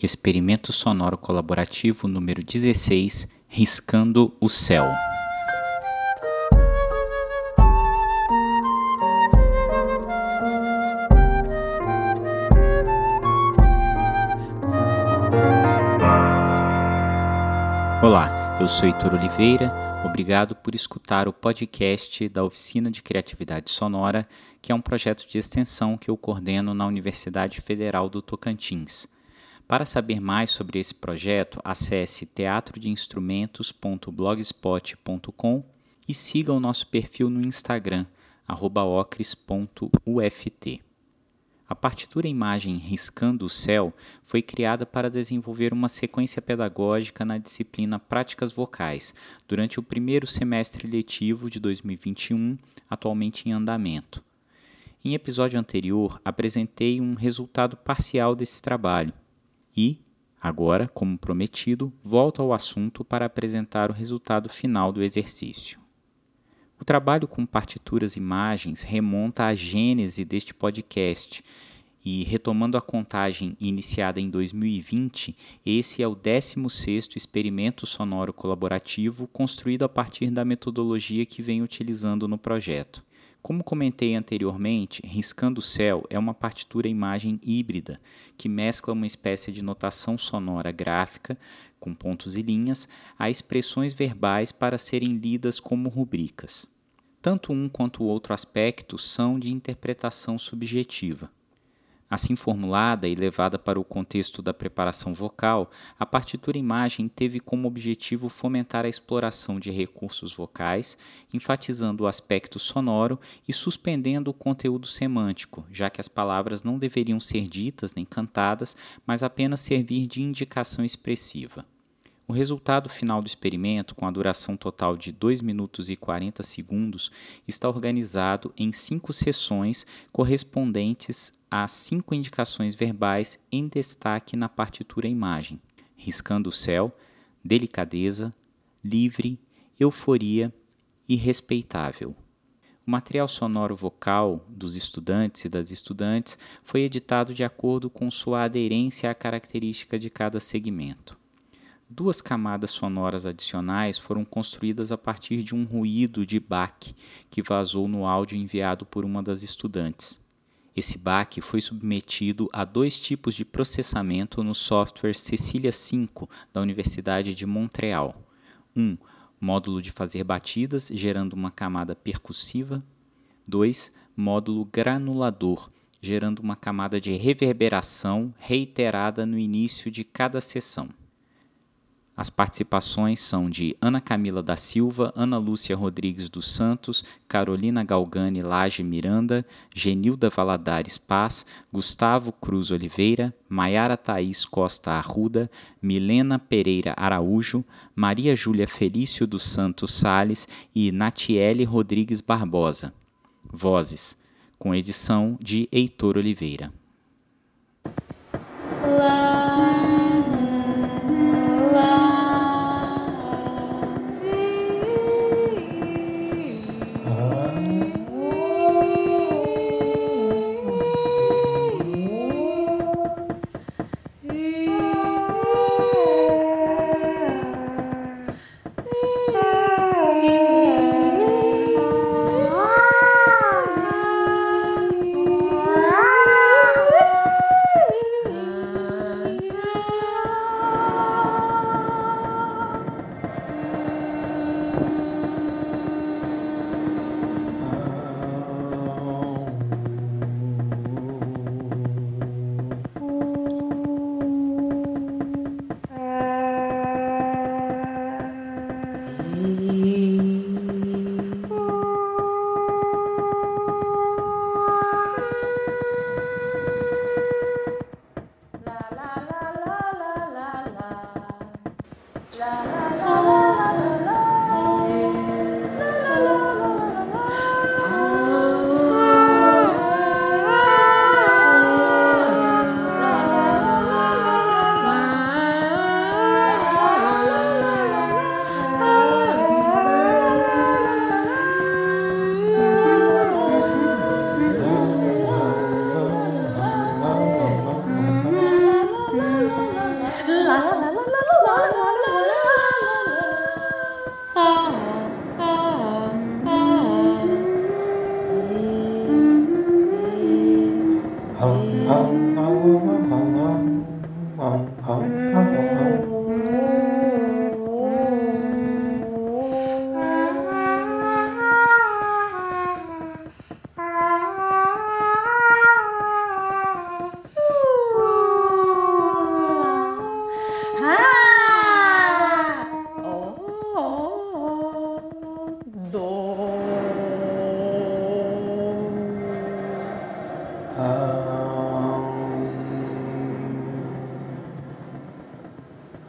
Experimento sonoro colaborativo número 16, Riscando o Céu. Olá, eu sou Heitor Oliveira. Obrigado por escutar o podcast da Oficina de Criatividade Sonora, que é um projeto de extensão que eu coordeno na Universidade Federal do Tocantins. Para saber mais sobre esse projeto, acesse teatrodeinstrumentos.blogspot.com e siga o nosso perfil no Instagram, ocres.uft. A partitura imagem Riscando o Céu foi criada para desenvolver uma sequência pedagógica na disciplina Práticas Vocais, durante o primeiro semestre letivo de 2021, atualmente em andamento. Em episódio anterior, apresentei um resultado parcial desse trabalho, e, agora, como prometido, volto ao assunto para apresentar o resultado final do exercício. O trabalho com partituras e imagens remonta à gênese deste podcast e, retomando a contagem iniciada em 2020, esse é o 16º experimento sonoro colaborativo construído a partir da metodologia que venho utilizando no projeto. Como comentei anteriormente, Riscando o Céu é uma partitura imagem híbrida que mescla uma espécie de notação sonora gráfica, com pontos e linhas, a expressões verbais para serem lidas como rubricas. Tanto um quanto o outro aspecto são de interpretação subjetiva. Assim formulada e levada para o contexto da preparação vocal, a partitura imagem teve como objetivo fomentar a exploração de recursos vocais, enfatizando o aspecto sonoro e suspendendo o conteúdo semântico, já que as palavras não deveriam ser ditas nem cantadas, mas apenas servir de indicação expressiva. O resultado final do experimento, com a duração total de 2 minutos e 40 segundos, está organizado em cinco sessões correspondentes a cinco indicações verbais em destaque na partitura imagem: riscando o céu, delicadeza, livre, euforia e respeitável. O material sonoro vocal dos estudantes e das estudantes foi editado de acordo com sua aderência à característica de cada segmento. Duas camadas sonoras adicionais foram construídas a partir de um ruído de baque que vazou no áudio enviado por uma das estudantes. Esse baque foi submetido a dois tipos de processamento no software Cecilia 5 da Universidade de Montreal. Um, módulo de fazer batidas, gerando uma camada percussiva. 2. Módulo granulador, gerando uma camada de reverberação reiterada no início de cada sessão. As participações são de Ana Camila da Silva, Ana Lúcia Rodrigues dos Santos, Carolina Galgani Lage Miranda, Genilda Valadares Paz, Gustavo Cruz Oliveira, Maiara Thaís Costa Arruda, Milena Pereira Araújo, Maria Júlia Felício dos Santos Sales e Natiele Rodrigues Barbosa. Vozes, com edição de Heitor Oliveira. la hum, hum.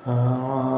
啊。